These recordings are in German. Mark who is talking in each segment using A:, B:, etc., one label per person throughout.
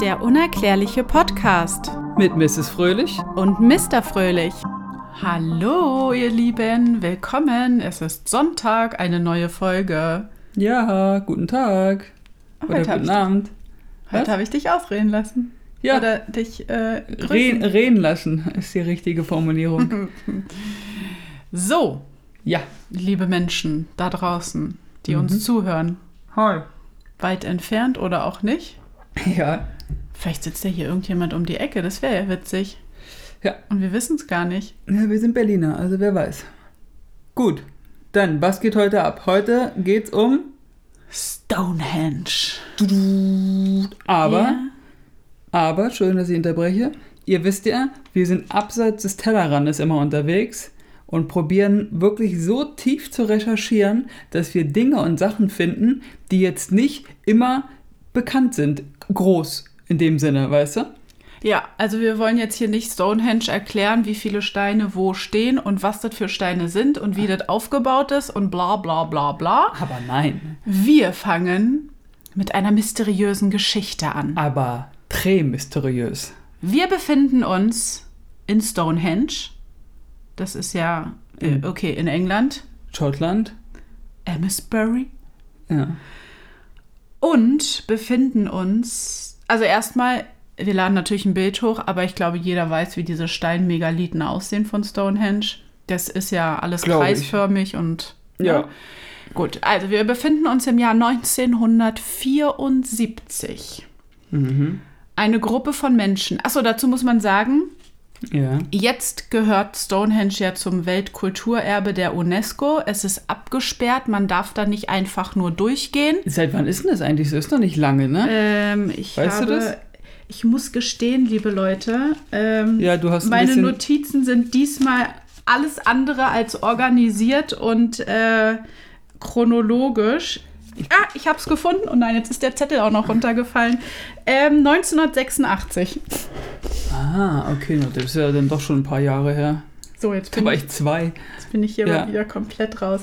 A: Der unerklärliche Podcast
B: Mit Mrs. Fröhlich.
A: und Mr. Fröhlich. Hallo, ihr Lieben, willkommen. Es ist Sonntag, eine neue Folge.
B: Ja, guten Tag. Oder
A: Heute habe
B: guten Abend.
A: heute
B: Was?
A: hab ich dich ausreden lassen.
B: Ja,
A: Oder dich äh,
B: reden, reden lassen ist die richtige Formulierung.
A: So,
B: ja.
A: liebe Menschen da draußen, die
B: Mhm.
A: uns zuhören,
B: Hi.
A: weit entfernt oder auch nicht.
B: Ja.
A: Vielleicht sitzt ja hier irgendjemand um die Ecke, das wäre ja witzig.
B: Ja.
A: Und wir wissen es gar nicht.
B: Ja, wir sind Berliner, also wer weiß. Gut. Dann, was geht heute ab? Heute geht's um.
A: Stonehenge.
B: Aber,
A: Ja.
B: aber, schön, dass ich unterbreche. Ihr wisst ja, wir sind abseits des Tellerrandes immer unterwegs und probieren wirklich so tief zu recherchieren, dass wir Dinge und Sachen finden, die jetzt nicht immer bekannt sind. Groß in dem Sinne, weißt du?
A: Ja, also wir wollen jetzt hier nicht Stonehenge erklären, wie viele Steine wo stehen und was das für Steine sind und wie das aufgebaut ist und bla bla bla bla.
B: Aber nein.
A: Wir fangen mit einer mysteriösen Geschichte an.
B: Aber très mysteriös.
A: Wir befinden uns in Stonehenge. Das ist ja, äh,
B: Mhm.
A: okay, in England.
B: Schottland?
A: Amesbury.
B: Ja.
A: Und befinden uns, also erstmal, wir laden natürlich ein Bild hoch, aber ich glaube, jeder weiß, wie diese Steinmegalithen aussehen von Stonehenge. Das ist ja alles
B: Glaube ich.
A: kreisförmig und.
B: Ja.
A: Gut, also wir befinden uns im Jahr 1974.
B: Mhm.
A: Eine Gruppe von Menschen. Achso, dazu muss man sagen,
B: Ja.
A: Jetzt gehört Stonehenge ja zum Weltkulturerbe der UNESCO. Es ist abgesperrt, man darf da nicht einfach nur durchgehen.
B: Seit wann ist denn das eigentlich? Das ist noch nicht lange, ne?
A: Ähm, ich
B: Weißt du
A: habe,
B: das?
A: ich muss gestehen, liebe Leute, ähm,
B: Ja, du hast ein
A: meine Notizen sind diesmal alles andere als organisiert und äh, chronologisch. Ah, ich habe es gefunden. Und nein, jetzt ist der Zettel auch noch runtergefallen. Ähm, 1986.
B: Ah, okay, das ist ja dann doch schon ein paar Jahre her.
A: So, jetzt
B: Da
A: bin
B: war
A: ich
B: ich zwei.
A: Jetzt bin ich hier
B: Ja.
A: mal wieder komplett raus.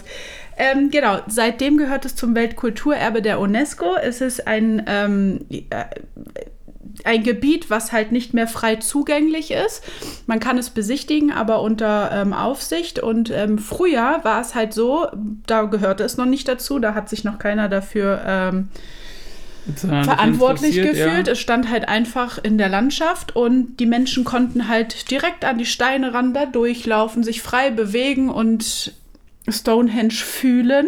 A: Ähm, genau, seitdem gehört es zum Weltkulturerbe der UNESCO. Es ist ein, ähm, äh, ein Gebiet, was halt nicht mehr frei zugänglich ist. Man kann es besichtigen, aber unter ähm, Aufsicht. Und ähm, früher war es halt so, da gehörte es noch nicht dazu, da hat sich noch keiner dafür ähm, verantwortlich gefühlt. Es stand halt einfach in der Landschaft und die Menschen konnten halt direkt an die Steine ran da durchlaufen, sich frei bewegen und Stonehenge fühlen.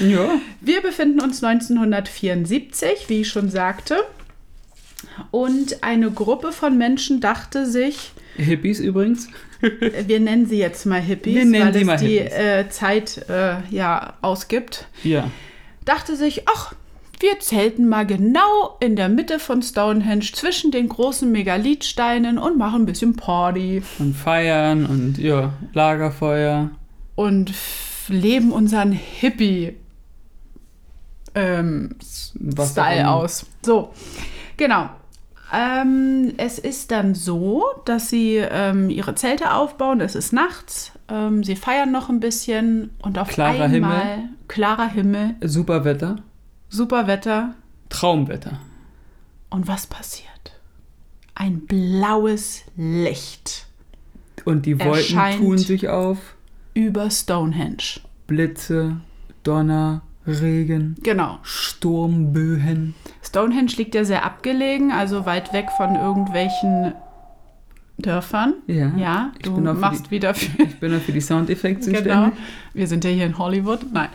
B: Ja. ja.
A: Wir befinden uns 1974, wie ich schon sagte. Und eine Gruppe von Menschen dachte sich,
B: Hippies übrigens.
A: äh, wir nennen sie jetzt mal Hippies,
B: Wir nennen
A: weil
B: die
A: es die äh, Zeit äh, ja ausgibt.
B: Ja.
A: dachte sich, ach, wir zelten mal genau in der Mitte von Stonehenge zwischen den großen Megalithsteinen und machen ein bisschen Party
B: Und feiern und ja, Lagerfeuer.
A: und leben unseren Hippie ähm, aus. So, genau. Ähm, es ist dann so, dass sie ähm, ihre Zelte aufbauen. Es ist nachts. Ähm, sie feiern noch ein bisschen und auf
B: Klarer
A: einmal
B: Himmel.
A: klarer Himmel,
B: Super Wetter.
A: super Wetter.
B: Traumwetter.
A: Und was passiert? Ein blaues Licht
B: Und die Wolken tun sich auf.
A: über Stonehenge.
B: Blitze, Donner, Regen,
A: Genau.
B: Sturmböen.
A: Stonehenge liegt ja sehr abgelegen, also weit weg von irgendwelchen Dörfern.
B: Ja.
A: Ja,
B: Ich
A: du
B: auch
A: machst
B: die-
A: wieder für.
B: Ich bin ja für die Soundeffekte
A: genau.
B: zuständig.
A: Wir sind ja hier in Hollywood. Nein.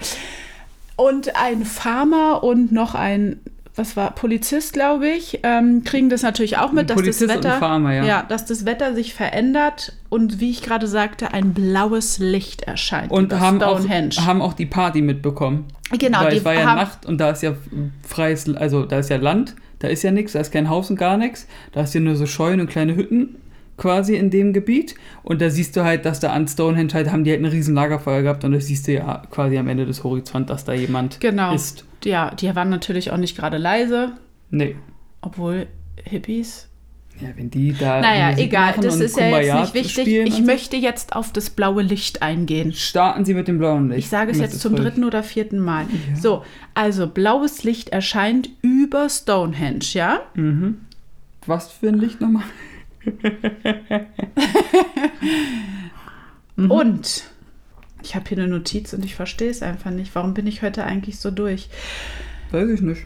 A: Und ein Farmer und noch ein, was war, Polizist, glaube ich, ähm, kriegen das natürlich auch mit, dass
B: Polizist
A: das Wetter.
B: Farmer, ja.
A: dass das Wetter sich verändert und wie ich gerade sagte, ein blaues Licht erscheint.
B: Und haben auch,
A: Stonehenge.
B: haben auch die Party mitbekommen.
A: Genau,
B: Weil
A: die
B: es war ja Nacht und da ist ja freies, also da ist ja Land, da ist ja nichts, da ist kein Haus und gar nichts. Da ist ja nur so Scheunen und kleine Hütten quasi in dem Gebiet. Und da siehst du halt, dass da an Stonehenge halt haben die halt ein riesen Lagerfeuer gehabt und das siehst du ja quasi am Ende des Horizonts, dass da jemand
A: Genau.
B: ist.
A: Ja, die waren natürlich auch nicht gerade leise,
B: Nee.
A: obwohl Hippies.
B: Ja, wenn die da.
A: Naja,
B: Musik
A: egal, das ist ja jetzt
B: Kumbaya
A: nicht wichtig. Ich
B: so,
A: möchte jetzt auf das blaue Licht eingehen.
B: Starten Sie mit dem blauen Licht.
A: Ich sage es jetzt zum
B: ist
A: dritten oder vierten Mal.
B: Ja.
A: So, also blaues Licht erscheint über Stonehenge, ja?
B: Mhm. Was für ein Licht nochmal? Mhm.
A: Und ich habe hier eine Notiz und ich verstehe es einfach nicht. Warum bin ich heute eigentlich so durch?
B: Weiß ich nicht.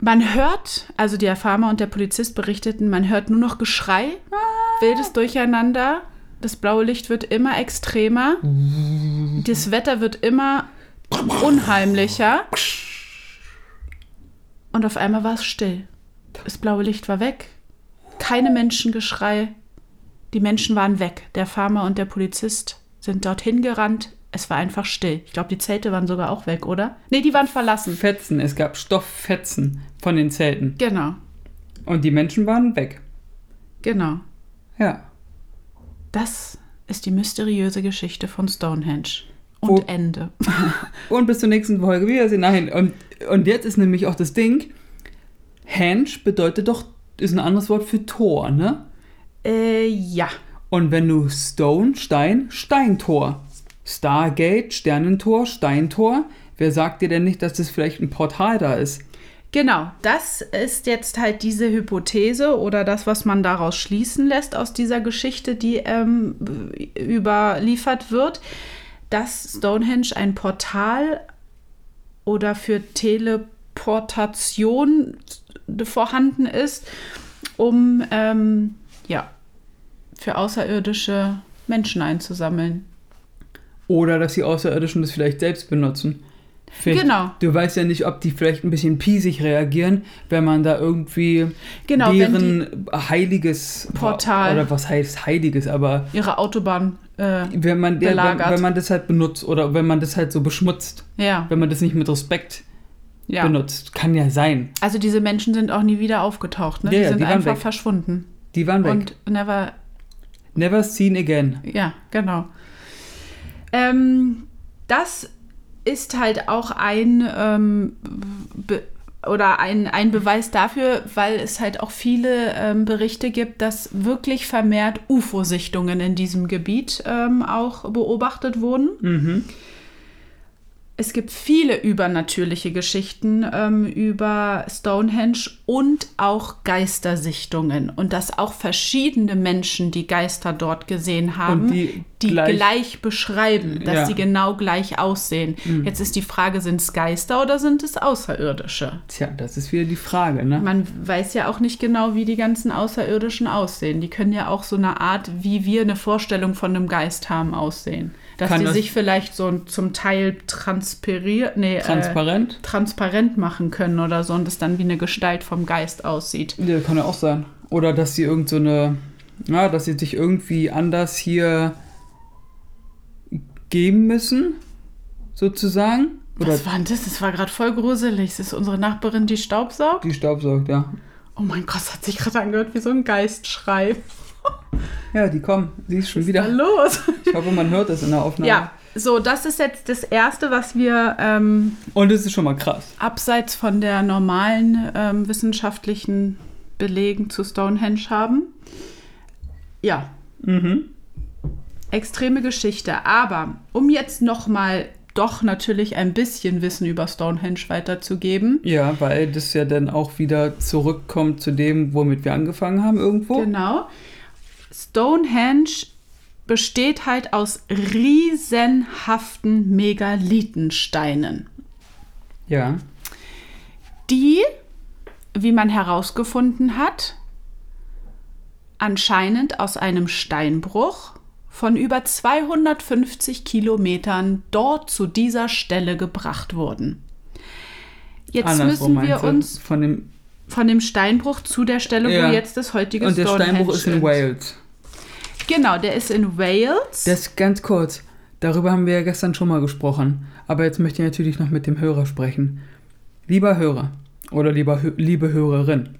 A: Man hört, also der Farmer und der Polizist berichteten, man hört nur noch Geschrei, wildes Durcheinander. Das blaue Licht wird immer extremer. Das Wetter wird immer unheimlicher. Und auf einmal war es still. Das blaue Licht war weg. Keine Menschengeschrei. Die Menschen waren weg. Der Farmer und der Polizist sind dorthin gerannt. Es war einfach still. Ich glaube, die Zelte waren sogar auch weg, oder? Nee, die waren verlassen.
B: Fetzen, es gab Stofffetzen von den Zelten.
A: Genau,
B: Und die Menschen waren weg.
A: genau.
B: Ja.
A: Das ist die mysteriöse Geschichte von Stonehenge. Und
B: Wo-
A: Ende.
B: Und bis zur nächsten Folge wiedersehen. Nein, und, und jetzt ist nämlich auch das Ding, Henge bedeutet doch, ist ein anderes Wort für Tor, ne?
A: Äh, ja.
B: Und wenn du Stone, Stein, Steintor. Stargate, Sternentor, Steintor. Wer sagt dir denn nicht, dass das vielleicht ein Portal da ist?
A: Genau, das ist jetzt halt diese Hypothese oder das, was man daraus schließen lässt aus dieser Geschichte, die ähm, überliefert wird, dass Stonehenge ein Portal oder für Teleportation vorhanden ist, um ähm, ja, für außerirdische Menschen einzusammeln.
B: Oder dass die Außerirdischen das vielleicht selbst benutzen. Vielleicht-
A: Genau.
B: Du weißt ja nicht, ob die vielleicht ein bisschen piesig reagieren, wenn man da irgendwie
A: Genau,
B: deren heiliges
A: Portal-
B: oder was heißt heiliges, aber
A: ihre Autobahn, äh,
B: wenn man, ja, wenn,
A: Belagert.
B: wenn man das halt benutzt oder wenn man das halt so beschmutzt,
A: ja,
B: wenn man das nicht mit Respekt
A: ja.
B: benutzt, kann ja sein.
A: Also diese Menschen sind auch nie wieder aufgetaucht, ne?
B: Ja,
A: die sind
B: die
A: einfach
B: weg.
A: verschwunden.
B: Die waren weg.
A: Und never,
B: Never seen again.
A: ja, genau. Ähm, das ist halt auch ein ähm, oder ein, ein Beweis dafür, weil es halt auch viele ähm, Berichte gibt, dass wirklich vermehrt UFO-Sichtungen in diesem Gebiet ähm, auch beobachtet wurden.
B: Mhm.
A: Es gibt viele übernatürliche Geschichten ähm, über Stonehenge und auch Geistersichtungen. Und dass auch verschiedene Menschen die Geister dort gesehen haben,
B: Und die
A: die gleich,
B: gleich-
A: beschreiben, dass
B: Ja.
A: sie genau gleich aussehen. Jetzt ist die Frage, sind es Geister oder sind es Außerirdische?
B: Tja, das ist wieder die Frage, ne?
A: Man weiß ja auch nicht genau, wie die ganzen Außerirdischen aussehen. Die können ja auch so eine Art, wie wir eine Vorstellung von einem Geist haben, aussehen. Dass die
B: das-
A: sich vielleicht so zum Teil transpiriert, nee, äh,
B: Transparent?
A: transparent machen können oder so und es dann wie eine Gestalt vom Geist aussieht.
B: Ja, kann ja auch sein. Oder dass sie irgend so eine, ja, dass sie sich irgendwie anders hier geben müssen, sozusagen. Oder
A: Was war denn das? Das war gerade voll gruselig. Das ist unsere Nachbarin, die Staubsaugt.
B: die staubsaugt, ja.
A: Oh mein Gott, das hat sich gerade angehört wie so ein Geistschrei.
B: Ja, die kommen. Sie ist schon
A: Was ist
B: wieder.
A: los?
B: Ich hoffe, man hört das in der Aufnahme.
A: Ja, so, das ist jetzt das Erste, was wir ähm,
B: Und es ist schon mal krass.
A: abseits von der normalen ähm, wissenschaftlichen Belegen zu Stonehenge haben. Ja,
B: Mhm.
A: extreme Geschichte. Aber um jetzt noch mal doch natürlich ein bisschen Wissen über Stonehenge weiterzugeben.
B: Ja, weil das ja dann auch wieder zurückkommt zu dem, womit wir angefangen haben irgendwo.
A: Genau. Stonehenge besteht halt aus riesenhaften Megalithensteinen,
B: Ja.
A: die, wie man herausgefunden hat, anscheinend aus einem Steinbruch von über 250 Kilometern dort zu dieser Stelle gebracht wurden. Jetzt
B: Andersrum
A: müssen wir uns
B: Von dem,
A: von dem Steinbruch zu der Stelle,
B: Ja.
A: wo jetzt das heutige
B: und der
A: Stonehenge
B: Steinbruch ist in
A: ist.
B: Wales.
A: Genau, der ist in Wales.
B: Das ganz kurz. Darüber haben wir ja gestern schon mal gesprochen. Aber jetzt möchte ich natürlich noch mit dem Hörer sprechen. Lieber Hörer oder lieber, liebe Hörerin,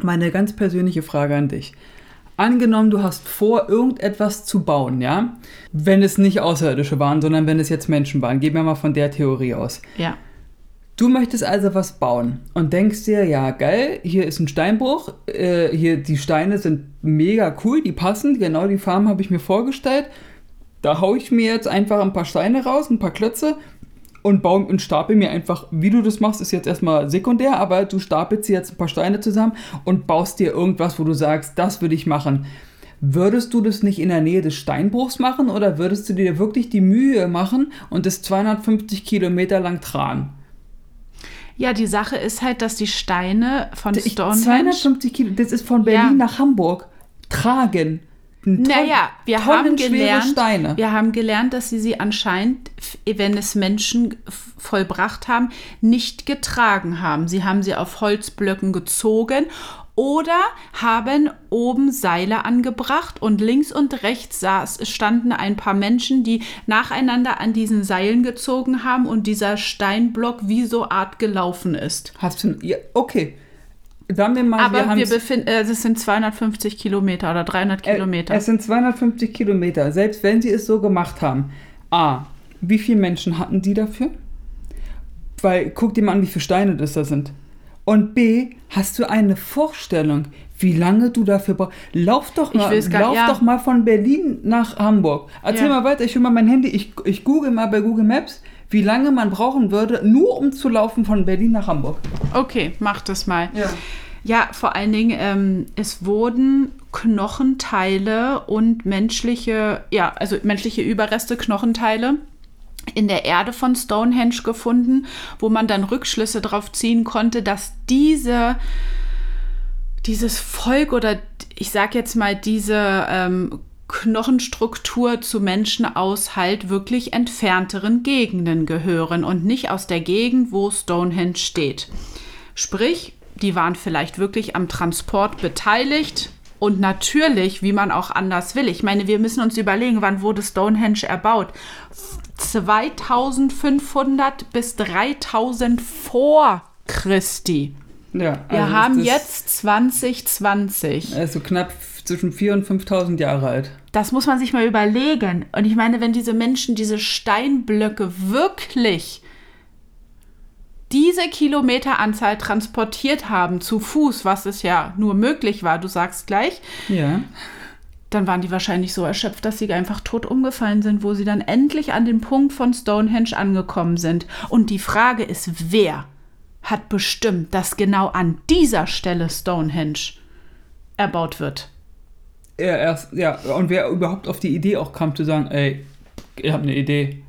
B: meine ganz persönliche Frage an dich. Angenommen, du hast vor, irgendetwas zu bauen, ja? Wenn es nicht Außerirdische waren, sondern wenn es jetzt Menschen waren. Gehen wir mal von der Theorie aus.
A: ja.
B: Du möchtest also was bauen und denkst dir, ja geil, hier ist ein Steinbruch, äh, hier die Steine sind mega cool, die passen, genau die Farben habe ich mir vorgestellt. Da haue ich mir jetzt einfach ein paar Steine raus, ein paar Klötze und baue und stapel mir einfach, wie du das machst, ist jetzt erstmal sekundär, aber du stapelst dir jetzt ein paar Steine zusammen und baust dir irgendwas, wo du sagst, das würde ich machen. Würdest du das nicht in der Nähe des Steinbruchs machen oder würdest du dir wirklich die Mühe machen und das 250 Kilometer lang tragen?
A: Ja, die Sache ist halt, dass die Steine von
B: Ich-
A: Stonehenge...
B: 250 Kilo, das ist von Berlin
A: Ja.
B: nach Hamburg. Tragen. Toll-
A: Naja, wir haben gelernt,
B: Steine.
A: wir haben gelernt, dass sie sie anscheinend, wenn es Menschen vollbracht haben, nicht getragen haben. Sie haben sie auf Holzblöcken gezogen oder haben oben Seile angebracht und links und rechts saß, standen ein paar Menschen, die nacheinander an diesen Seilen gezogen haben und dieser Steinblock wie so Art gelaufen ist.
B: Hast du. Ja, okay. Sagen wir mal, wir
A: Aber
B: haben
A: wir befinden, äh, es sind 250 Kilometer oder 300 Kilometer.
B: Es sind 250 Kilometer. Selbst wenn sie es so gemacht haben. A. Wie viele Menschen hatten die dafür? Weil, guck dir mal an, wie viele Steine das da sind. Und B. Hast du eine Vorstellung, wie lange du dafür brauchst? Lauf doch mal,
A: gar-
B: lauf
A: ja.
B: doch mal von Berlin nach Hamburg. Erzähl
A: Ja.
B: mal weiter, ich hole mal mein Handy, ich, ich google mal bei Google Maps, wie lange man brauchen würde, nur um zu laufen von Berlin nach Hamburg.
A: Okay, mach das mal.
B: Ja.
A: Ja, vor allen Dingen, ähm, es wurden Knochenteile und menschliche, ja, also menschliche Überreste, Knochenteile in der Erde von Stonehenge gefunden, wo man dann Rückschlüsse darauf ziehen konnte, dass diese, dieses Volk oder ich sag jetzt mal diese ähm, Knochenstruktur zu Menschen aus halt wirklich entfernteren Gegenden gehören und nicht aus der Gegend, wo Stonehenge steht. Sprich, die waren vielleicht wirklich am Transport beteiligt. Und natürlich, wie man auch anders will. Ich meine, wir müssen uns überlegen, wann wurde Stonehenge erbaut? 2500 bis 3000 vor Christi.
B: Ja,
A: Wir
B: also
A: haben
B: ist das-
A: jetzt 2020.
B: Er ist so knapp zwischen 4.000 und 5.000 Jahre alt.
A: Das muss man sich mal überlegen. Und ich meine, wenn diese Menschen diese Steinblöcke wirklich diese Kilometeranzahl transportiert haben zu Fuß, was es ja nur möglich war, du sagst gleich,
B: Ja.
A: Dann waren die wahrscheinlich so erschöpft, dass sie einfach tot umgefallen sind, wo sie dann endlich an den Punkt von Stonehenge angekommen sind. Und die Frage ist, wer hat bestimmt, dass genau an dieser Stelle Stonehenge erbaut wird?
B: Ja, erst, ja, und wer überhaupt auf die Idee auch kam zu sagen, ey, ich habe eine Idee.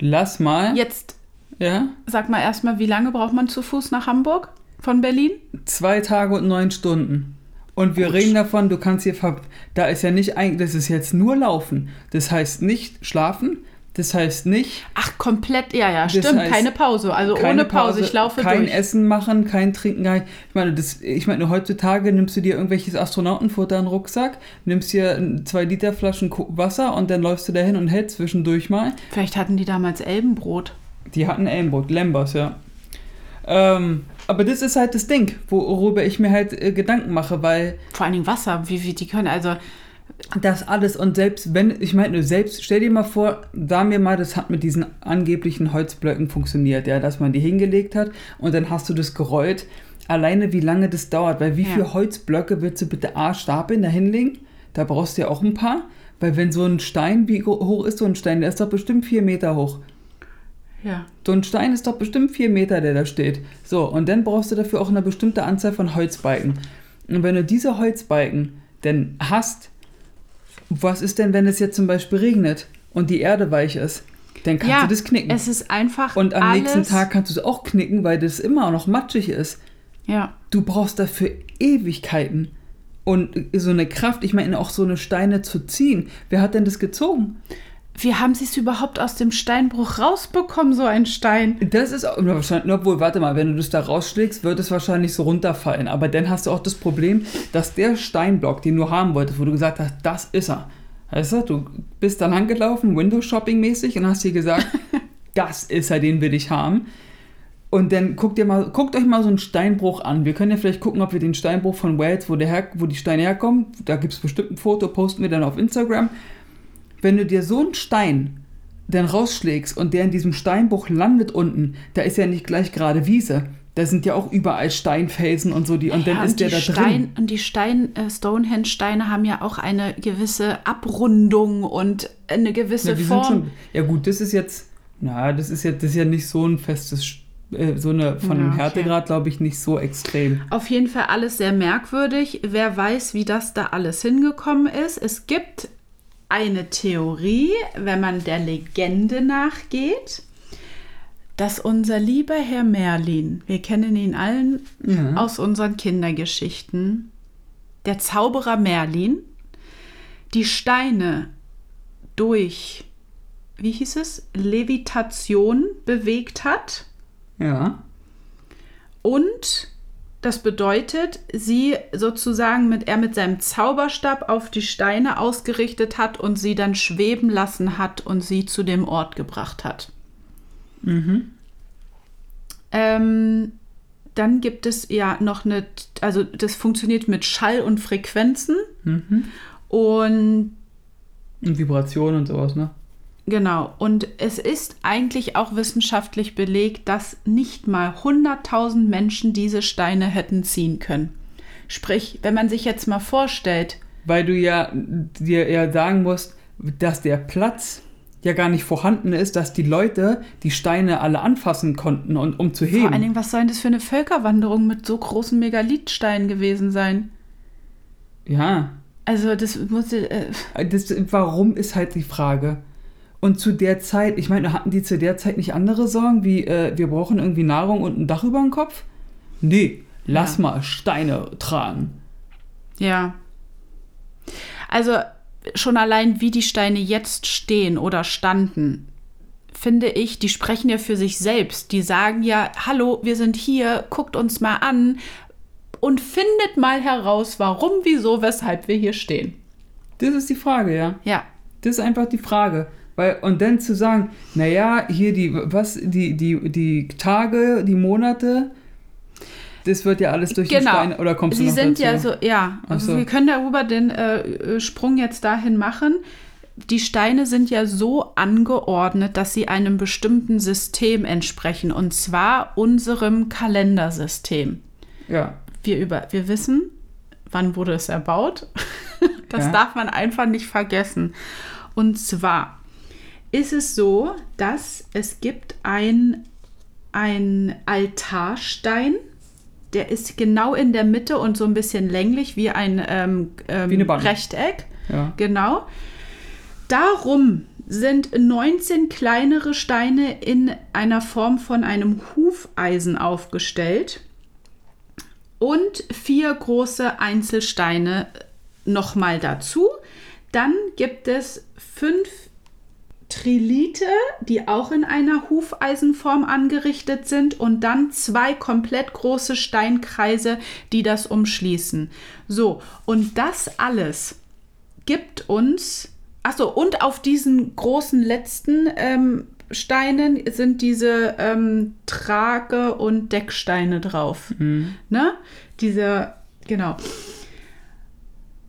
B: Lass mal.
A: Jetzt
B: Ja.
A: Sag mal erstmal, wie lange braucht man zu Fuß nach Hamburg von Berlin?
B: Zwei Tage und neun Stunden. Und wir
A: Gut.
B: reden davon, du kannst hier, ver da ist ja nicht eigentlich, das ist jetzt nur Laufen. Das heißt nicht schlafen, das heißt nicht
A: Ach, komplett, ja, ja, stimmt,
B: heißt,
A: keine Pause. Also
B: keine
A: ohne Pause, ich laufe
B: kein
A: durch.
B: Essen machen, kein Trinken. Kein, ich meine, das, ich meine, heutzutage nimmst du dir irgendwelches Astronautenfutter in den Rucksack, nimmst dir zwei Liter Flaschen Wasser und dann läufst du dahin und hältst zwischendurch mal.
A: Vielleicht hatten die damals Elbenbrot.
B: Die hatten Ellenboot, Lembers, ja. Ähm, aber das ist halt das Ding, worüber ich mir halt äh, Gedanken mache, weil
A: Vor allen Dingen Wasser, wie, wie die können, also
B: das alles und selbst wenn, ich meine, selbst stell dir mal vor, sagen wir mal, das hat mit diesen angeblichen Holzblöcken funktioniert, ja, dass man die hingelegt hat und dann hast du das gerollt. Alleine wie lange das dauert, weil wie
A: Ja.
B: viele Holzblöcke willst du bitte A stapeln, da hinlegen? Da brauchst du ja auch ein paar, weil wenn so ein Stein, wie hoch ist so ein Stein, der ist doch bestimmt vier Meter hoch.
A: Ja.
B: So ein Stein ist doch bestimmt vier Meter, der da steht. So, und dann brauchst du dafür auch eine bestimmte Anzahl von Holzbalken. Und wenn du diese Holzbalken denn hast, was ist denn, wenn es jetzt zum Beispiel regnet und die Erde weich ist? Dann kannst
A: ja,
B: du das knicken.
A: es ist einfach
B: Und am nächsten Tag kannst du es auch knicken, weil das immer noch matschig ist.
A: Ja,
B: Du brauchst dafür Ewigkeiten. Und so eine Kraft, ich meine auch so eine Steine zu ziehen. Wer hat denn das gezogen?
A: Wie haben sie es überhaupt aus dem Steinbruch rausbekommen, so ein Stein?
B: Das ist wahrscheinlich, obwohl, warte mal, wenn du das da rausschlägst, wird es wahrscheinlich so runterfallen. Aber dann hast du auch das Problem, dass der Steinblock, den du haben wolltest, wo du gesagt hast, das ist er. Weißt du, du bist dann angelaufen, Windows-Shopping-mäßig, und hast dir gesagt, das ist er, den will ich haben. Und dann guckt, ihr mal, guckt euch mal so einen Steinbruch an. Wir können ja vielleicht gucken, ob wir den Steinbruch von Wales, wo, der her, wo die Steine herkommen, da gibt es bestimmt ein Foto, posten wir dann auf Instagram. Wenn du dir so einen Stein dann rausschlägst und der in diesem Steinbruch landet unten, da ist ja nicht gleich gerade Wiese. Da sind ja auch überall Steinfelsen und so, die, und
A: Ja,
B: dann ist der
A: die
B: da
A: Stein,
B: drin.
A: Und die Stein, äh, Stonehenge-Steine haben ja auch eine gewisse Abrundung und eine gewisse
B: Ja,
A: Form.
B: schon, ja gut, das ist jetzt, na, das ist jetzt, das ist ja nicht so ein festes, äh, so eine, von
A: Ja,
B: dem
A: okay.
B: Härtegrad, glaube ich, nicht so extrem.
A: Auf jeden Fall alles sehr merkwürdig. Wer weiß, wie das da alles hingekommen ist. Es gibt eine Theorie, wenn man der Legende nachgeht, dass unser lieber Herr Merlin, wir kennen ihn allen
B: Ja.
A: aus unseren Kindergeschichten, der Zauberer Merlin, die Steine durch, wie hieß es, Levitation bewegt hat.
B: Ja.
A: Und das bedeutet, sie sozusagen mit er mit seinem Zauberstab auf die Steine ausgerichtet hat und sie dann schweben lassen hat und sie zu dem Ort gebracht hat.
B: Mhm.
A: Ähm, dann gibt es ja noch eine, also das funktioniert mit Schall und Frequenzen
B: Mhm.
A: und
B: Und Vibration und sowas, ne?
A: Genau, und es ist eigentlich auch wissenschaftlich belegt, dass nicht mal 100.000 Menschen diese Steine hätten ziehen können. Sprich, wenn man sich jetzt mal vorstellt,
B: Weil du ja dir ja sagen musst, dass der Platz ja gar nicht vorhanden ist, dass die Leute die Steine alle anfassen konnten und um zu
A: vor allen
B: heben.
A: Dingen, was soll denn das für eine Völkerwanderung mit so großen Megalithsteinen gewesen sein?
B: Ja.
A: Also, das muss. Äh,
B: Das, warum ist halt die Frage. Und zu der Zeit, ich meine, hatten die zu der Zeit nicht andere Sorgen, wie äh, wir brauchen irgendwie Nahrung und ein Dach über dem Kopf? Nee, lass
A: Ja.
B: mal Steine tragen.
A: ja. Also, schon allein, wie die Steine jetzt stehen oder standen, finde ich, die sprechen ja für sich selbst. Die sagen ja, hallo, wir sind hier, guckt uns mal an und findet mal heraus, warum, wieso, weshalb wir hier stehen.
B: Das ist die Frage, ja.
A: Ja,
B: Das ist einfach die Frage. Weil, und dann zu sagen, naja, hier die, was, die, die, die Tage, die Monate, das wird ja alles durch die
A: genau.
B: Steine, oder kommst du
A: Sie
B: noch
A: sind
B: dazu?
A: ja so, ja, also
B: so.
A: wir können darüber den äh, Sprung jetzt dahin machen. Die Steine sind ja so angeordnet, dass sie einem bestimmten System entsprechen, und zwar unserem Kalendersystem.
B: Ja,
A: wir, über, wir wissen, wann wurde es erbaut. Das
B: Ja.
A: darf man einfach nicht vergessen. Und zwar ist es so, dass es gibt ein, ein Altarstein, der ist genau in der Mitte und so ein bisschen länglich wie ein ähm, ähm,
B: Wie.
A: Rechteck.
B: ja.
A: Genau. Darum sind 19 kleinere Steine in einer Form von einem Hufeisen aufgestellt und vier große Einzelsteine nochmal dazu. Dann gibt es fünf Trilite, die auch in einer Hufeisenform angerichtet sind und dann zwei komplett große Steinkreise, die das umschließen. So, und das alles gibt uns, achso, und auf diesen großen letzten ähm, Steinen sind diese ähm, Trage- und Decksteine drauf.
B: Mhm.
A: Ne? Diese, genau.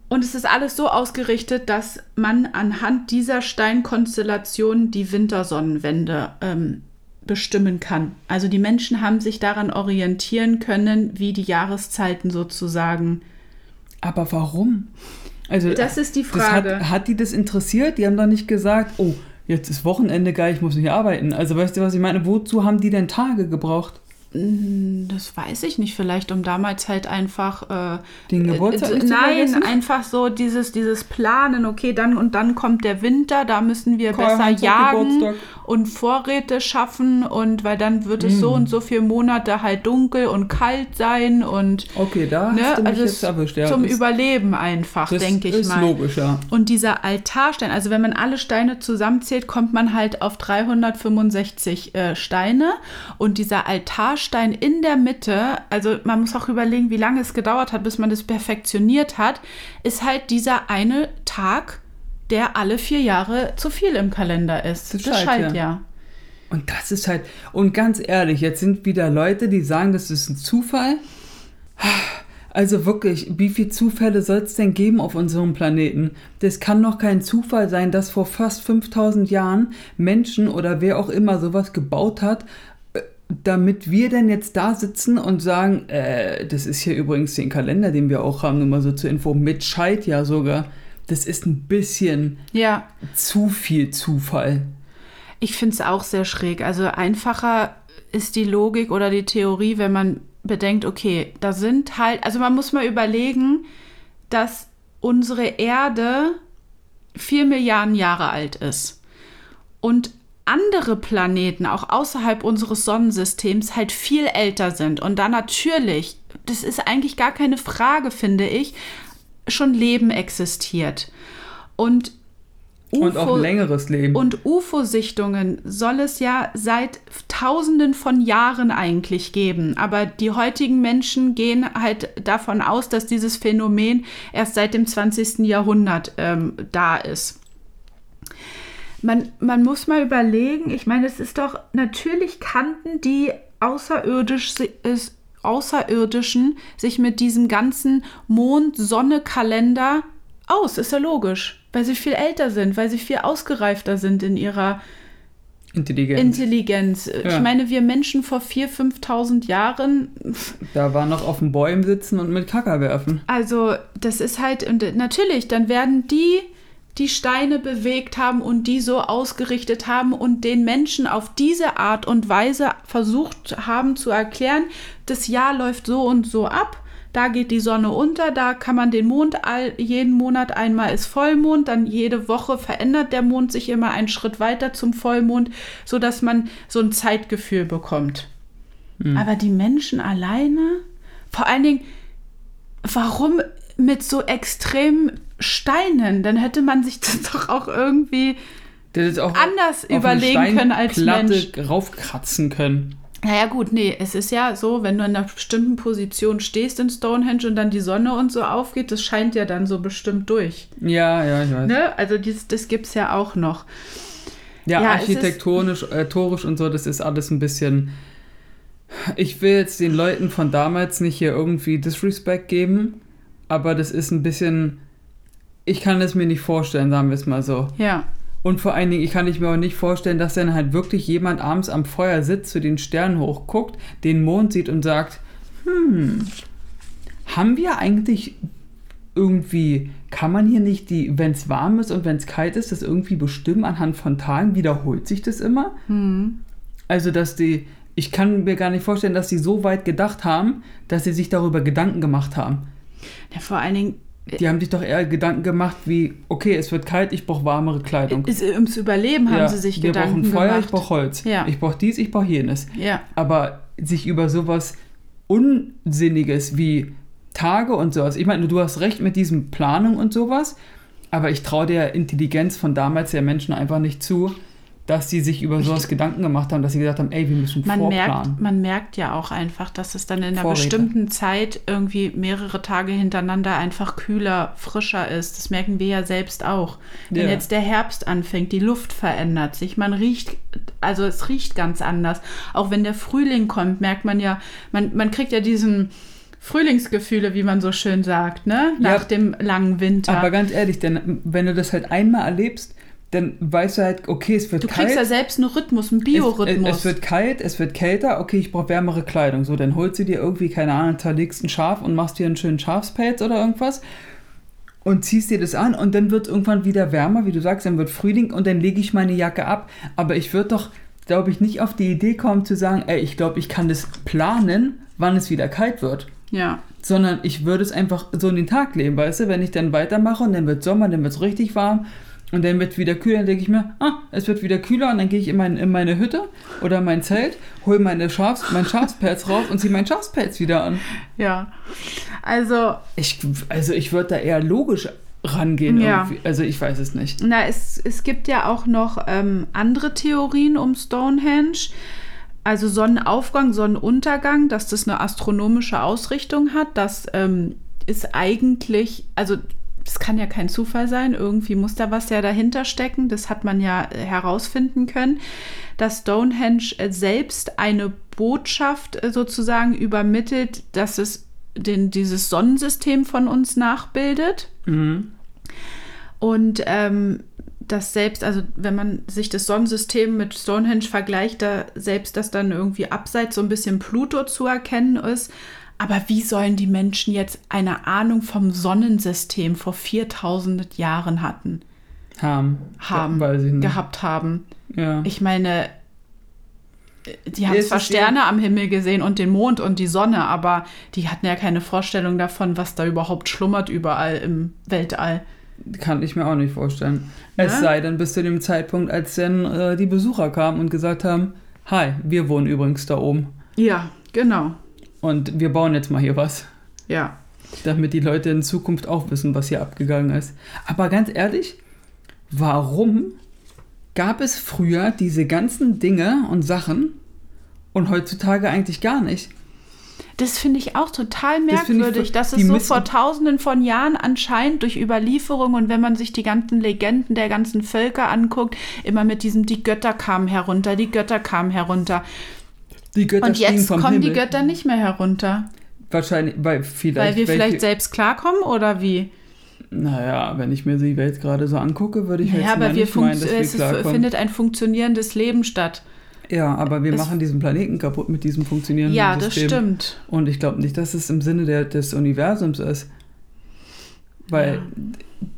A: Und es ist alles so ausgerichtet, dass man anhand dieser Steinkonstellation die Wintersonnenwende ähm, bestimmen kann. Also die Menschen haben sich daran orientieren können, wie die Jahreszeiten sozusagen.
B: Aber warum? Also,
A: Das ist die Frage.
B: hat, hat die das interessiert? Die haben doch nicht gesagt, oh, jetzt ist Wochenende geil, ich muss nicht arbeiten. Also, weißt du, was ich meine? Wozu haben die denn Tage gebraucht?
A: Das weiß ich nicht, vielleicht um damals halt einfach. Äh,
B: Den Geburtstag
A: äh,
B: nicht zu
A: Nein, einfach so dieses, dieses Planen, okay, dann und dann kommt der Winter, da müssen wir
B: Karl
A: besser jagen
B: Geburtstag.
A: und Vorräte schaffen und weil dann wird es
B: Mm.
A: so und so viele Monate halt dunkel und kalt sein und
B: Okay, da
A: ne,
B: hast du mich
A: also
B: jetzt erwischt. Ja,
A: zum Überleben einfach, denke ich
B: ist
A: mal.
B: logisch, ja.
A: Und dieser Altarstein, also wenn man alle Steine zusammenzählt, kommt man halt auf 365 äh, Steine. Und dieser Altarstein in der Mitte, also man muss auch überlegen, wie lange es gedauert hat, bis man das perfektioniert hat, ist halt dieser eine Tag, der alle vier Jahre zu viel im Kalender ist.
B: Das
A: Das,
B: schallt ja. Und das ist halt, und ganz ehrlich, jetzt sind wieder Leute, die sagen, das ist ein Zufall. Also wirklich, wie viele Zufälle soll es denn geben auf unserem Planeten? Das kann doch kein Zufall sein, dass vor fast 5000 Jahren Menschen oder wer auch immer sowas gebaut hat, damit wir denn jetzt da sitzen und sagen, äh, das ist hier übrigens den Kalender, den wir auch haben, nur mal so zur Info, mit Scheit ja sogar. Das ist ein bisschen
A: Ja,
B: zu viel Zufall.
A: ich finde es auch sehr schräg. Also einfacher ist die Logik oder die Theorie, wenn man bedenkt, okay, da sind halt, also man muss mal überlegen, dass unsere Erde vier Milliarden Jahre alt ist und andere Planeten, auch außerhalb unseres Sonnensystems, halt viel älter sind. Und da natürlich, das ist eigentlich gar keine Frage, finde ich, schon Leben existiert. Und
B: Und auch
A: UFO
B: längeres Leben.
A: und UFO-Sichtungen soll es ja seit Tausenden von Jahren eigentlich geben. Aber die heutigen Menschen gehen halt davon aus, dass dieses Phänomen erst seit dem 20. Jahrhundert ähm, da ist. Man, man muss mal überlegen, ich meine, es ist doch, natürlich kannten die außerirdisch, es- Außerirdischen sich mit diesem ganzen Mond-Sonne-Kalender aus, ist ja logisch, weil sie viel älter sind, weil sie viel ausgereifter sind in ihrer
B: Intelligenz.
A: Intelligenz. Ich
B: Ja.
A: meine, wir Menschen vor 4.000, 5.000 Jahren,
B: da war noch auf den Bäumen sitzen und mit Kacker werfen.
A: also das ist halt, und natürlich, dann werden die die Steine bewegt haben und die so ausgerichtet haben und den Menschen auf diese Art und Weise versucht haben zu erklären, das Jahr läuft so und so ab. Da geht die Sonne unter, da kann man den Mond all, jeden Monat einmal ist Vollmond, dann jede Woche verändert der Mond sich immer einen Schritt weiter zum Vollmond, sodass man so ein Zeitgefühl bekommt. Aber die Menschen alleine, vor allen Dingen, warum mit so extremen Steinen? Dann hätte man sich das doch auch irgendwie
B: Der ist auch
A: anders überlegen können als Mensch.
B: raufkratzen können.
A: Naja gut, nee, es ist ja so, wenn du in einer bestimmten Position stehst in Stonehenge und dann die Sonne und so aufgeht, das scheint ja dann so bestimmt durch.
B: Ja, ja, ich weiß.
A: Ne? Also dies, das gibt es ja auch noch.
B: Ja,
A: Ja, ist-
B: architektonisch, äh, torisch und so, das ist alles ein bisschen. Ich will jetzt den Leuten von damals nicht hier irgendwie Disrespect geben, aber das ist ein bisschen. Ich kann es mir nicht vorstellen, sagen wir es mal so.
A: Ja.
B: Und vor allen Dingen, ich kann ich mir auch nicht vorstellen, dass dann halt wirklich jemand abends am Feuer sitzt, zu den Sternen hochguckt, den Mond sieht und sagt, hm, haben wir eigentlich irgendwie, kann man hier nicht die, wenn es warm ist und wenn es kalt ist, das irgendwie bestimmen anhand von Tagen? Wiederholt sich das immer?
A: Hm.
B: Also, dass die, ich kann mir gar nicht vorstellen, dass sie so weit gedacht haben, dass sie sich darüber Gedanken gemacht haben.
A: ja vor allen Dingen,
B: Die haben sich doch eher Gedanken gemacht wie, okay, es wird kalt, ich brauche warmere Kleidung.
A: ist, ums Überleben haben
B: Ja,
A: sie sich
B: wir
A: Gedanken
B: brauchen Feuer,
A: gemacht.
B: ich brauche Holz.
A: Ja.
B: Ich brauche dies, ich brauche jenes.
A: ja.
B: Aber sich über sowas Unsinniges wie Tage und sowas. Ich meine, du hast recht mit diesem Planung und sowas, aber ich traue der Intelligenz von damals der Menschen einfach nicht zu, dass sie sich über sowas Gedanken gemacht haben, dass sie gesagt haben, ey, wir müssen
A: Man
B: vorplanen.
A: merkt, man merkt ja auch einfach, dass es dann in einer
B: Vorräte.
A: bestimmten Zeit irgendwie mehrere Tage hintereinander einfach kühler, frischer ist. Das merken wir ja selbst auch. Wenn
B: Ja.
A: jetzt der Herbst anfängt, die Luft verändert sich, man riecht, also es riecht ganz anders. Auch wenn der Frühling kommt, merkt man ja, man, man kriegt ja diesen Frühlingsgefühle, wie man so schön sagt, ne?
B: Ja.
A: Nach dem langen Winter.
B: Aber ganz ehrlich, denn wenn du das halt einmal erlebst, dann weißt du halt, okay, es wird
A: du
B: kalt.
A: kriegst ja selbst einen Rhythmus, einen
B: Es,
A: Biorhythmus.
B: es, es wird kalt, es wird kälter, okay, ich brauche wärmere Kleidung. So, dann holst du dir irgendwie, keine Ahnung, zerlegst ein Schaf und machst dir einen schönen Schafspelz oder irgendwas und ziehst dir das an und dann wird es irgendwann wieder wärmer, wie du sagst, dann wird Frühling und dann lege ich meine Jacke ab. Aber ich würde doch, glaube ich, nicht auf die Idee kommen zu sagen, ey, ich glaube, ich kann das planen, wann es wieder kalt wird.
A: ja.
B: Sondern ich würde es einfach so in den Tag leben, weißt du, wenn ich dann weitermache und dann wird Sommer, dann wird es richtig warm und dann wird wieder kühler, dann denke ich mir, ah, es wird wieder kühler und dann gehe ich in, mein, in meine Hütte oder mein Zelt, hole meine Schafs, mein Schafspelz raus und ziehe meinen Schafspelz wieder an.
A: Ja. Also,
B: Ich, also ich würde da eher logisch rangehen
A: Ja.
B: irgendwie. Also ich weiß es nicht.
A: Na, es, es gibt ja auch noch ähm, andere Theorien um Stonehenge. Also Sonnenaufgang, Sonnenuntergang, dass das eine astronomische Ausrichtung hat. Das ähm, ist eigentlich, also das kann ja kein Zufall sein. Irgendwie muss da was ja dahinter stecken. Das hat man ja äh, herausfinden können, dass Stonehenge äh, selbst eine Botschaft äh, sozusagen übermittelt, dass es den, dieses Sonnensystem von uns nachbildet.
B: Mhm.
A: Und ähm, dass selbst, also wenn man sich das Sonnensystem mit Stonehenge vergleicht, da selbst das dann irgendwie abseits so ein bisschen Pluto zu erkennen ist. Aber wie sollen die Menschen jetzt eine Ahnung vom Sonnensystem vor 4000 Jahren hatten?
B: Haben.
A: Haben,
B: Ja,
A: gehabt haben.
B: Ja.
A: Ich meine, die haben
B: Es
A: zwar Sterne am Himmel gesehen und den Mond und die Sonne, aber die hatten ja keine Vorstellung davon, was da überhaupt schlummert überall im Weltall.
B: Kann ich mir auch nicht vorstellen. Es
A: Ne?
B: sei denn, bis zu dem Zeitpunkt, als dann äh, die Besucher kamen und gesagt haben, hi, wir wohnen übrigens da oben.
A: Ja, genau.
B: Und wir bauen jetzt mal hier was.
A: Ja.
B: damit die Leute in Zukunft auch wissen, was hier abgegangen ist. Aber ganz ehrlich, warum gab es früher diese ganzen Dinge und Sachen und heutzutage eigentlich gar nicht?
A: Das finde ich auch total
B: Das
A: merkwürdig,
B: voll-
A: dass es so vor tausenden von Jahren anscheinend durch Überlieferung und wenn man sich die ganzen Legenden der ganzen Völker anguckt, immer mit diesem, die Götter kamen herunter, die Götter kamen herunter.
B: Die Götter
A: Und jetzt kommen
B: Himmel.
A: die Götter nicht mehr herunter.
B: Wahrscheinlich, weil vielleicht.
A: Weil wir
B: welche-
A: vielleicht selbst klarkommen oder wie?
B: Naja, wenn ich mir die Welt gerade so angucke, würde ich
A: Ja,
B: jetzt
A: aber
B: mal
A: wir
B: nicht meinen, dass wir
A: es
B: klarkommen.
A: findet ein funktionierendes Leben statt.
B: Ja, aber wir
A: es-
B: machen diesen Planeten kaputt mit diesem funktionierenden
A: Ja, das
B: System.
A: stimmt.
B: Und ich glaube nicht, dass es im Sinne der, des Universums ist. Weil
A: Ja.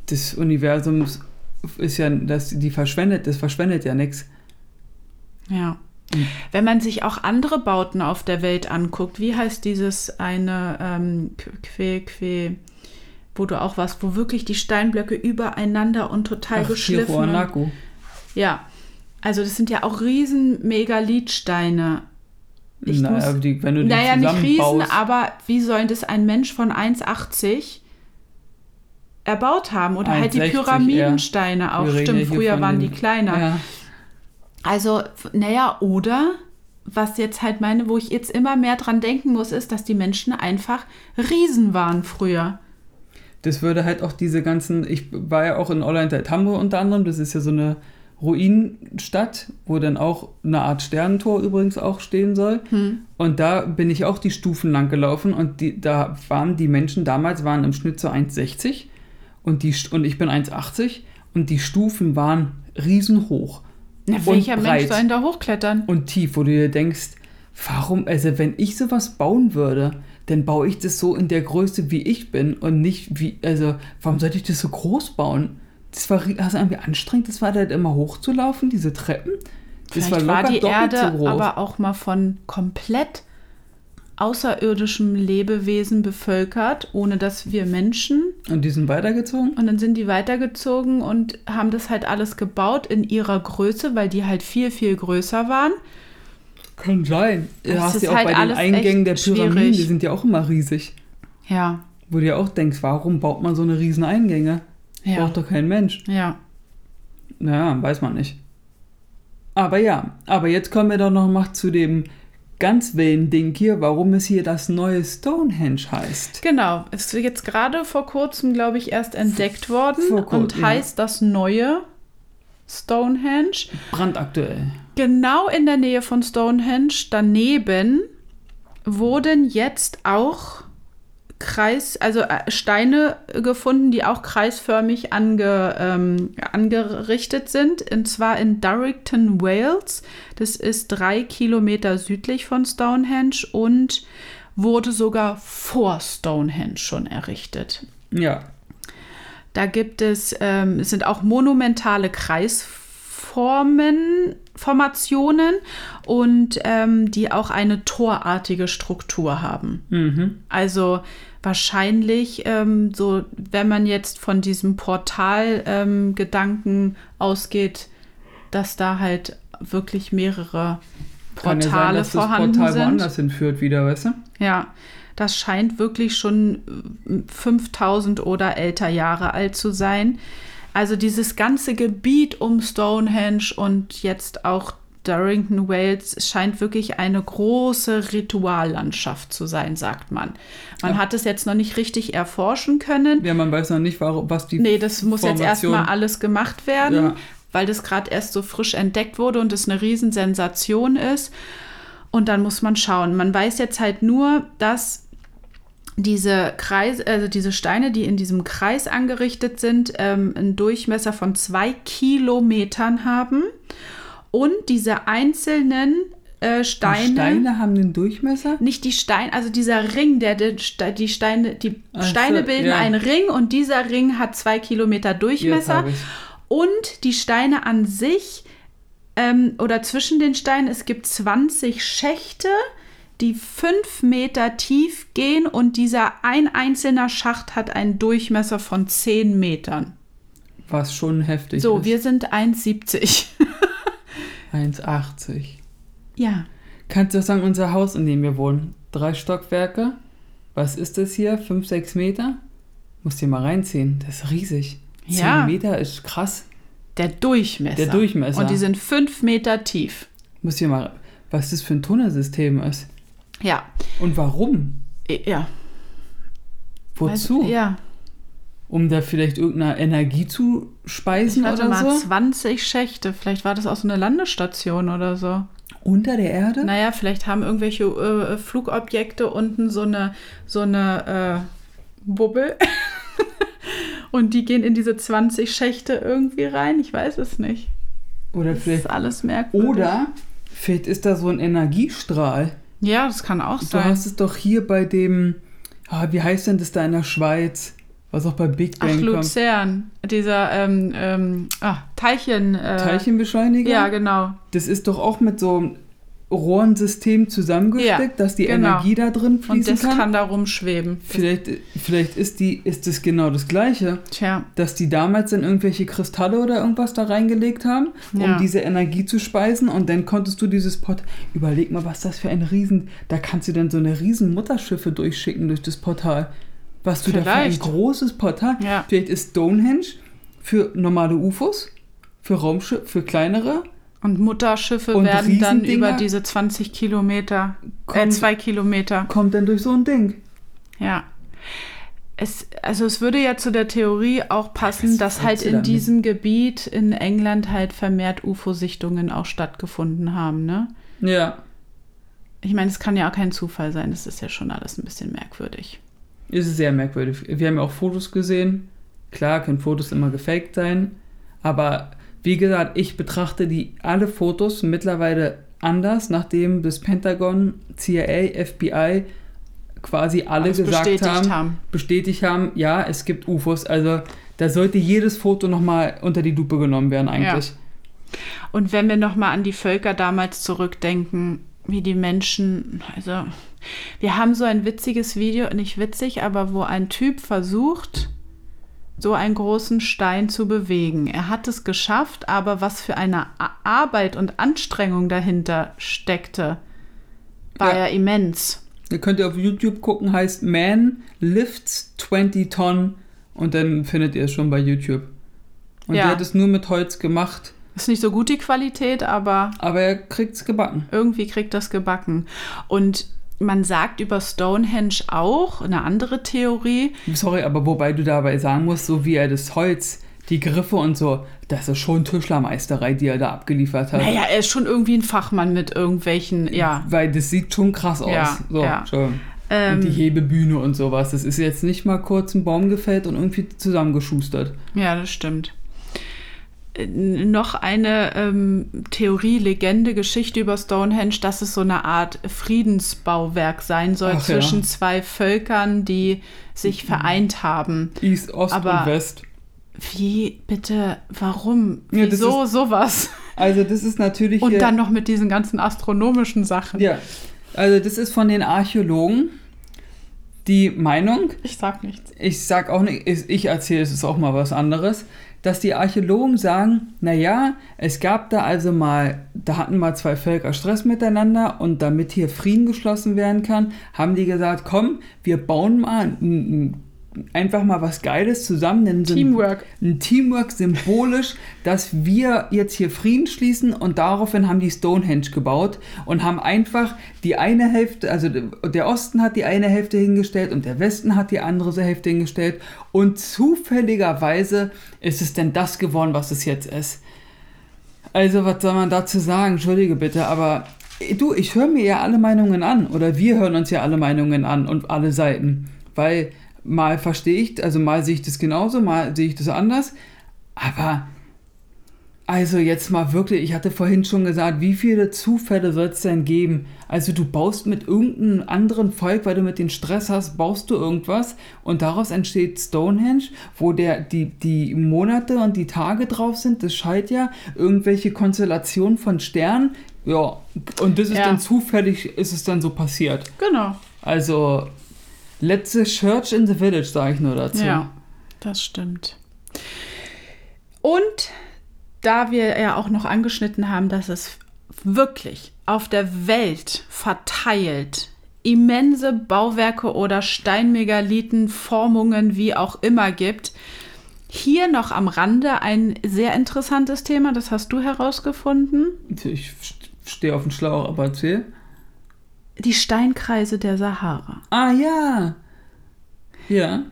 B: das Universum ist ja, das, die verschwendet, das verschwendet ja nichts.
A: Ja.
B: Mhm.
A: Wenn man sich auch andere Bauten auf der Welt anguckt, wie heißt dieses eine ähm, Que, Que, wo du auch warst, wo wirklich die Steinblöcke übereinander und total
B: Ach,
A: geschliffen.
B: Tijuanaco.
A: Ja. Also das sind ja auch riesen Megalithsteine. Ich
B: Naja,
A: muss-
B: die, wenn du die
A: Naja, nicht riesen, aber wie soll das ein Mensch von 1,80 erbaut haben? Oder halt die
B: 1,60 eher.
A: Pyramidensteine auch. Stimmt, früher waren
B: den-
A: die kleiner.
B: Ja,
A: Also, naja, oder was jetzt halt meine, wo ich jetzt immer mehr dran denken muss, ist, dass die Menschen einfach Riesen waren früher.
B: das würde halt auch diese ganzen, ich war ja auch in Ollantaytambo unter anderem, das ist ja so eine Ruinenstadt, wo dann auch eine Art Sternentor übrigens auch stehen soll.
A: Hm.
B: Und da bin ich auch die Stufen lang gelaufen und die, da waren die Menschen damals waren im Schnitt so 1,60 und, die, und ich bin 1,80 und die Stufen waren riesenhoch
A: Na,
B: Und
A: welcher Mensch
B: breit.
A: soll denn da hochklettern?
B: und tief, wo du dir denkst, warum, also wenn ich sowas bauen würde, dann baue ich das so in der Größe, wie ich bin und nicht wie, also warum sollte ich das so groß bauen? Das war also irgendwie anstrengend, das war halt immer hochzulaufen, diese Treppen. Das
A: Vielleicht war, die
B: doppelt
A: Erde
B: so groß.
A: aber auch mal von komplett außerirdischem Lebewesen bevölkert, ohne dass wir Menschen.
B: und die sind weitergezogen?
A: Und dann sind die weitergezogen und haben das halt alles gebaut in ihrer Größe, weil die halt viel, viel größer waren.
B: Kann sein.
A: Das
B: Du hast ja auch
A: halt
B: bei den Eingängen der Pyramiden,
A: schwierig.
B: die sind ja auch immer riesig.
A: Ja,
B: Wo du ja auch denkst, warum baut man so eine riesen Eingänge?
A: ja,
B: Braucht doch kein Mensch.
A: ja.
B: Naja, weiß man nicht. Aber ja, aber jetzt kommen wir doch noch mal zu dem ganz wilden Ding hier, warum es hier das neue Stonehenge heißt.
A: Genau, ist jetzt gerade vor kurzem, glaube ich, erst entdeckt worden
B: kurzem,
A: und
B: ja.
A: heißt das neue Stonehenge.
B: Brandaktuell.
A: Genau in der Nähe von Stonehenge daneben wurden jetzt auch Kreis, also äh, Steine gefunden, die auch kreisförmig ange, ähm, angerichtet sind. Und zwar in Durrington, Wales. Das ist drei Kilometer südlich von Stonehenge und wurde sogar vor Stonehenge schon errichtet.
B: Ja,
A: Da gibt es, ähm, es sind auch monumentale Kreisformen, Formationen und ähm, die auch eine torartige Struktur haben.
B: mhm.
A: Also wahrscheinlich, ähm, so wenn man jetzt von diesem Portal-Gedanken ausgeht, dass da halt wirklich mehrere
B: Kann ja sein,
A: Portale
B: dass das
A: vorhanden
B: Portal
A: sind.
B: woanders hinführt wieder, weißt du?
A: Ja, das scheint wirklich schon äh, 5000 oder älter Jahre alt zu sein. Also dieses ganze Gebiet um Stonehenge und jetzt auch Durrington, Wales scheint wirklich eine große Rituallandschaft zu sein, sagt man. Man
B: Ja.
A: hat es jetzt noch nicht richtig erforschen können.
B: Ja, man weiß noch nicht, was die.
A: Nee, das muss jetzt
B: Formation-
A: erstmal alles gemacht werden,
B: Ja.
A: weil das gerade erst so frisch entdeckt wurde und es eine Riesensensation ist. Und dann muss man schauen. Man weiß jetzt halt nur, dass diese Kreis, also diese Steine, die in diesem Kreis angerichtet sind, ähm, einen Durchmesser von zwei Kilometern haben und diese einzelnen äh, Steine,
B: Die Steine haben den Durchmesser?
A: nicht die Steine, also dieser Ring, der, der die Steine, die
B: Ach so,
A: Steine bilden
B: ja.
A: einen Ring und dieser Ring hat zwei Kilometer Durchmesser und die Steine an sich ähm, oder zwischen den Steinen, es gibt 20 Schächte, die fünf Meter tief gehen und dieser ein einzelner Schacht hat einen Durchmesser von 10 Metern.
B: Was schon heftig
A: So,
B: ist.
A: wir sind 1,70.
B: 1,80.
A: ja.
B: Kannst du das sagen, unser Haus, in dem wir wohnen? Drei Stockwerke. Was ist das hier? Fünf, sechs Meter? Musst dir mal reinziehen. Das ist riesig.
A: Ja.
B: Zehn Meter ist krass.
A: Der Durchmesser.
B: Der Durchmesser.
A: Und die sind fünf Meter tief.
B: Muss dir mal, was das für ein Tunnelsystem ist.
A: Ja.
B: Und warum?
A: Ja.
B: Wozu?
A: Ja.
B: Um da vielleicht irgendeine Energie zu speisen
A: Warte
B: oder
A: mal,
B: so?
A: 20 Schächte. Vielleicht war das auch so eine Landestation oder so.
B: Unter der Erde?
A: Naja, vielleicht haben irgendwelche äh, Flugobjekte unten so eine, so eine äh, Bubbel. Und die gehen in diese 20 Schächte irgendwie rein. Ich weiß es nicht.
B: Oder
A: Das
B: vielleicht.
A: ist alles merkwürdig.
B: Oder vielleicht ist da so ein Energiestrahl.
A: Ja, das kann auch
B: Du
A: sein.
B: hast es doch hier bei dem. Ah, wie heißt denn das da in der Schweiz? Was auch bei Big
A: Ach,
B: Bang kommt.
A: Luzern. Dieser ähm, ähm, ah, Teilchen. Äh,
B: Teilchenbeschleuniger?
A: Ja, genau.
B: Das ist doch auch mit so Rohrensystem zusammengesteckt,
A: Ja,
B: dass die
A: genau.
B: Energie da drin
A: Und
B: fließen
A: das
B: kann.
A: kann da rumschweben.
B: Vielleicht, vielleicht ist, die, ist das genau das Gleiche,
A: Tja,
B: dass die damals dann irgendwelche Kristalle oder irgendwas da reingelegt haben, um
A: Ja.
B: diese Energie zu speisen und dann konntest du dieses Port. Überleg mal, was das für ein Riesen. Da kannst du dann so eine riesen Mutterschiffe durchschicken durch das Portal. Was du da für ein
A: Vielleicht.
B: großes Portal.
A: Ja.
B: Vielleicht ist Stonehenge für normale UFOs, für Raumschiffe, für kleinere.
A: Und Mutterschiffe
B: Und
A: werden dann über diese 20 Kilometer, äh,
B: Kommen-
A: zwei Kilometer.
B: Kommt dann durch so ein Ding.
A: Ja. Es, also es würde ja zu der Theorie auch passen, dass halt in diesem Gebiet in England halt vermehrt UFO-Sichtungen auch stattgefunden haben, ne?
B: Ja.
A: Ich meine, es kann ja auch kein Zufall sein, das ist ja schon alles ein bisschen merkwürdig.
B: Ist sehr merkwürdig. Wir haben ja auch Fotos gesehen. Klar, können Fotos immer gefaked sein. Aber wie gesagt, ich betrachte die alle Fotos mittlerweile anders, nachdem das Pentagon, CIA, FBI quasi alle
A: Alles
B: gesagt
A: bestätigt
B: haben,
A: haben.
B: bestätigt haben, ja, es gibt UFOs. Also da sollte jedes Foto nochmal unter die Lupe genommen werden eigentlich.
A: Und wenn wir nochmal an die Völker damals zurückdenken, wie die Menschen, also wir haben so ein witziges Video, nicht witzig, aber wo ein Typ versucht, so einen großen Stein zu bewegen. Er hat es geschafft, aber was für eine Arbeit und Anstrengung dahinter steckte, war
B: Ja.
A: ja immens.
B: Ihr könnt ihr auf YouTube gucken, heißt Man Lifts 20 Tonnen und dann findet ihr es schon bei YouTube. Und
A: Ja.
B: der hat es nur mit Holz gemacht,
A: Ist nicht so gut die Qualität, aber
B: aber er kriegt es gebacken.
A: irgendwie kriegt das gebacken. Und man sagt über Stonehenge auch, eine andere Theorie,
B: Sorry, aber wobei du dabei sagen musst, so wie er das Holz, die Griffe und so, das ist schon Tischlermeisterei, die er da abgeliefert hat.
A: Naja, er ist schon irgendwie ein Fachmann mit irgendwelchen, ja.
B: Weil das sieht schon krass aus.
A: Ja,
B: so,
A: ja.
B: schon.
A: Ähm,
B: und die Hebebühne und sowas. Das ist jetzt nicht mal kurz ein Baum gefällt und irgendwie zusammengeschustert.
A: ja, das stimmt. Noch eine ähm, Theorie, Legende, Geschichte über Stonehenge, dass es so eine Art Friedensbauwerk sein soll
B: Ach ja.
A: zwischen zwei Völkern, die sich vereint haben.
B: East, Ost
A: Aber-
B: und West.
A: Wie, bitte, warum?
B: Ja,
A: Wieso sowas?
B: Also das ist natürlich
A: Und dann noch mit diesen ganzen astronomischen Sachen.
B: Ja, also das ist von den Archäologen die Meinung,
A: Ich sag nichts.
B: ich sag auch nicht, ich ich erzähle, es ist auch mal was anderes, dass die Archäologen sagen, naja, es gab da also mal, da hatten mal zwei Völker Stress miteinander und damit hier Frieden geschlossen werden kann, haben die gesagt, komm, wir bauen mal ein, ein, einfach mal was Geiles zusammen, ein
A: Teamwork.
B: ein Teamwork symbolisch, dass wir jetzt hier Frieden schließen und daraufhin haben die Stonehenge gebaut und haben einfach die eine Hälfte, also der Osten hat die eine Hälfte hingestellt und der Westen hat die andere Hälfte hingestellt und zufälligerweise ist es denn das geworden, was es jetzt ist. Also was soll man dazu sagen? Entschuldige bitte, aber du, ich höre mir ja alle Meinungen an oder wir hören uns ja alle Meinungen an und alle Seiten. weil mal verstehe ich, also mal sehe ich das genauso, mal sehe ich das anders, aber also jetzt mal wirklich, ich hatte vorhin schon gesagt, wie viele Zufälle soll es denn geben? Also du baust mit irgendeinem anderen Volk, weil du mit den Stress hast, baust du irgendwas und daraus entsteht Stonehenge, wo der, die, die Monate und die Tage drauf sind, das schallt ja irgendwelche Konstellationen von Sternen, ja, und das ist
A: Ja.
B: dann zufällig, ist es dann so passiert.
A: Genau.
B: Also, let's the church in the village, sage ich nur dazu.
A: Ja, das stimmt. Und da wir ja auch noch angeschnitten haben, dass es wirklich auf der Welt verteilt immense Bauwerke oder Steinmegalithen, Formungen, wie auch immer gibt. Hier noch am Rande ein sehr interessantes Thema, das hast du herausgefunden.
B: Ich stehe auf dem Schlauch, aber erzähl.
A: Die Steinkreise der Sahara.
B: Ah, ja. Ja.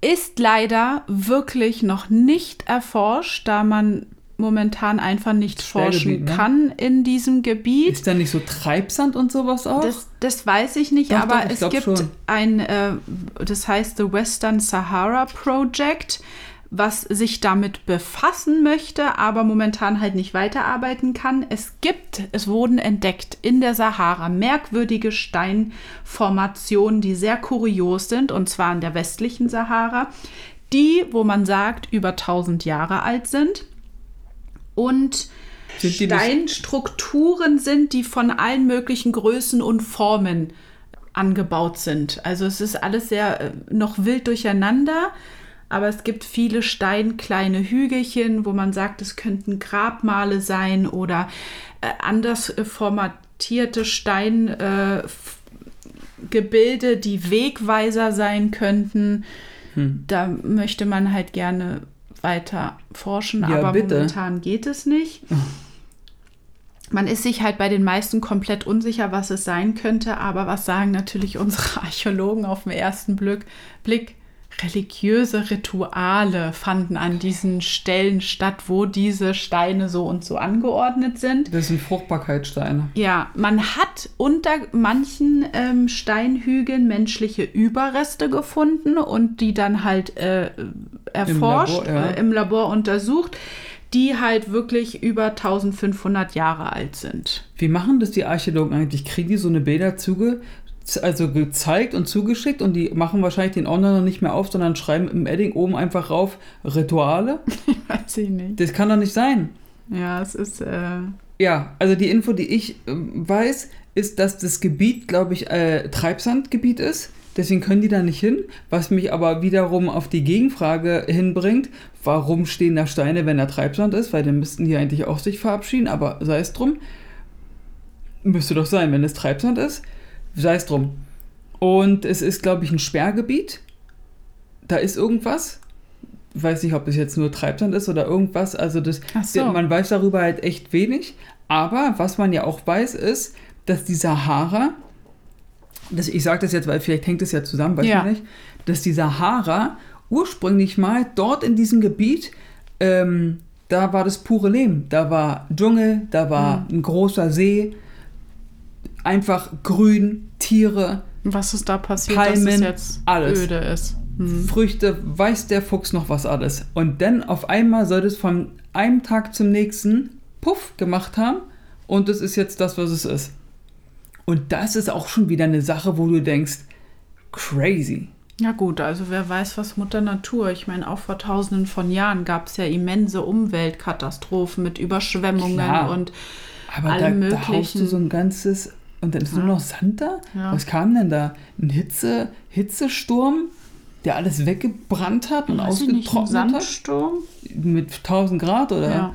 A: ist leider wirklich noch nicht erforscht, da man momentan einfach nicht forschen
B: ne?
A: kann in diesem Gebiet.
B: Ist da nicht so Treibsand und sowas auch?
A: Das, das weiß ich nicht,
B: Doch,
A: aber
B: doch, ich
A: es gibt
B: schon.
A: ein, äh, das heißt The Western Sahara Project, was sich damit befassen möchte, aber momentan halt nicht weiterarbeiten kann. Es gibt, es wurden entdeckt in der Sahara merkwürdige Steinformationen, die sehr kurios sind, und zwar in der westlichen Sahara, die, wo man sagt, über 1000 Jahre alt sind. Und
B: Sind
A: Steinstrukturen sind, die von allen möglichen Größen und Formen angebaut sind. Also es ist alles sehr äh, noch wild durcheinander, aber es gibt viele Stein, kleine Hügelchen, wo man sagt, es könnten Grabmale sein oder äh, anders äh, formatierte Steingebilde, äh, die Wegweiser sein könnten.
B: Hm.
A: Da möchte man halt gerne weiter forschen,
B: Ja,
A: aber
B: bitte.
A: momentan geht es nicht. Man ist sich halt bei den meisten komplett unsicher, was es sein könnte, aber was sagen natürlich unsere Archäologen auf den ersten Blick? Blick religiöse Rituale fanden an diesen Stellen statt, wo diese Steine so und so angeordnet sind.
B: Das sind Fruchtbarkeitssteine.
A: Ja, man hat unter manchen ähm, Steinhügeln menschliche Überreste gefunden und die dann halt äh, erforscht,
B: Labor, ja.
A: äh, im Labor untersucht, die halt wirklich über 1500 Jahre alt sind.
B: Wie machen das die Archäologen eigentlich? Kriegen die so eine Bilder zuge, also gezeigt und zugeschickt und die machen wahrscheinlich den Ordner noch nicht mehr auf, sondern schreiben im Edding oben einfach rauf Rituale?
A: Weiß ich nicht.
B: Das kann doch nicht sein.
A: Ja, es ist. Äh,
B: Ja, also die Info, die ich ähm, weiß, ist, dass das Gebiet, glaube ich, äh, Treibsandgebiet ist. Deswegen können die da nicht hin. Was mich aber wiederum auf die Gegenfrage hinbringt, warum stehen da Steine, wenn da Treibsand ist? Weil dann müssten die eigentlich auch sich verabschieden, aber sei es drum. Müsste doch sein, wenn es Treibsand ist. Sei es drum. Und es ist, glaube ich, ein Sperrgebiet. Da ist irgendwas. Ich weiß nicht, ob das jetzt nur Treibsand ist oder irgendwas. Also das,
A: so.
B: man weiß darüber halt echt wenig. Aber was man ja auch weiß, ist, dass die Sahara, das, ich sage das jetzt, weil vielleicht hängt es ja zusammen, weiß
A: Ja.
B: man nicht, dass die Sahara ursprünglich mal dort in diesem Gebiet, ähm, da war das pure Leben. Da war Dschungel, da war
A: Mhm.
B: ein großer See, einfach grün, Tiere,
A: was ist da passiert, dass es
B: Palmen,
A: jetzt
B: alles.
A: öde ist? Hm.
B: Früchte, weiß der Fuchs noch was alles. Und dann auf einmal soll es von einem Tag zum nächsten Puff gemacht haben und es ist jetzt das, was es ist. Und das ist auch schon wieder eine Sache, wo du denkst, crazy.
A: Ja gut, also wer weiß, was Mutter Natur. Ich meine, auch vor tausenden von Jahren gab es ja immense Umweltkatastrophen mit Überschwemmungen
B: Klar.
A: und
B: Aber
A: Alle
B: da, da
A: möglichen.
B: haust du so ein ganzes. Und dann ist nur noch Sand da?
A: Ja.
B: Was kam denn da? Ein Hitze, Hitzesturm, der alles weggebrannt hat und
A: weiß ich nicht, ein
B: ausgetrocknet hat?
A: Sandsturm.
B: Mit 1000 Grad oder?
A: Ja.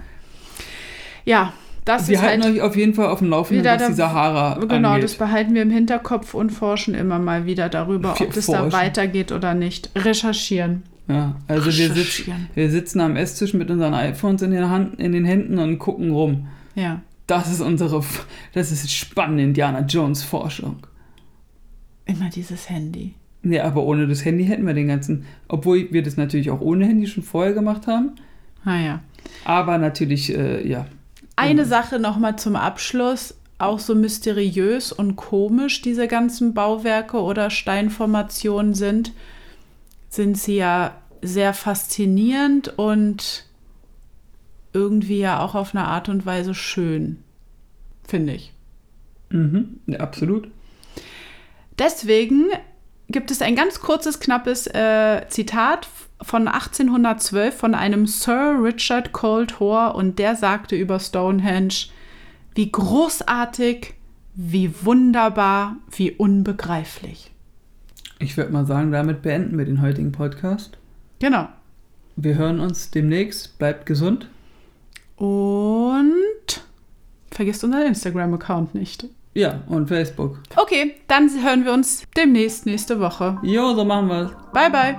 A: ja, das
B: Wir
A: ist
B: halten
A: halt
B: euch auf jeden Fall auf dem Laufenden, was die Sahara
A: Genau,
B: angeht.
A: das behalten wir im Hinterkopf und forschen immer mal wieder darüber, ob es da weitergeht oder nicht. Recherchieren.
B: Ja, also wir, sitz,
A: Recherchieren.
B: wir sitzen am Esstisch mit unseren iPhones in den, Hand, in den Händen und gucken rum.
A: Ja.
B: Das ist unsere, das ist spannende Indiana Jones Forschung.
A: Immer dieses Handy.
B: Ja, aber ohne das Handy hätten wir den ganzen, obwohl wir das natürlich auch ohne Handy schon vorher gemacht haben.
A: Naja.
B: Aber natürlich, äh, ja.
A: Eine
B: Mhm.
A: Sache nochmal zum Abschluss. auch so mysteriös und komisch diese ganzen Bauwerke oder Steinformationen sind, sind sie ja sehr faszinierend und irgendwie ja auch auf eine Art und Weise schön, finde ich.
B: Mhm, ja, absolut.
A: Deswegen gibt es ein ganz kurzes, knappes äh, Zitat von 1812 von einem Sir Richard Coldhor und der sagte über Stonehenge, wie großartig, wie wunderbar, wie unbegreiflich.
B: Ich würde mal sagen, damit beenden wir den heutigen Podcast.
A: Genau.
B: Wir hören uns demnächst. Bleibt gesund.
A: Und vergisst unseren Instagram-Account nicht.
B: Ja, und Facebook.
A: Okay, dann hören wir uns demnächst nächste Woche.
B: Jo, so machen wir es.
A: Bye, bye.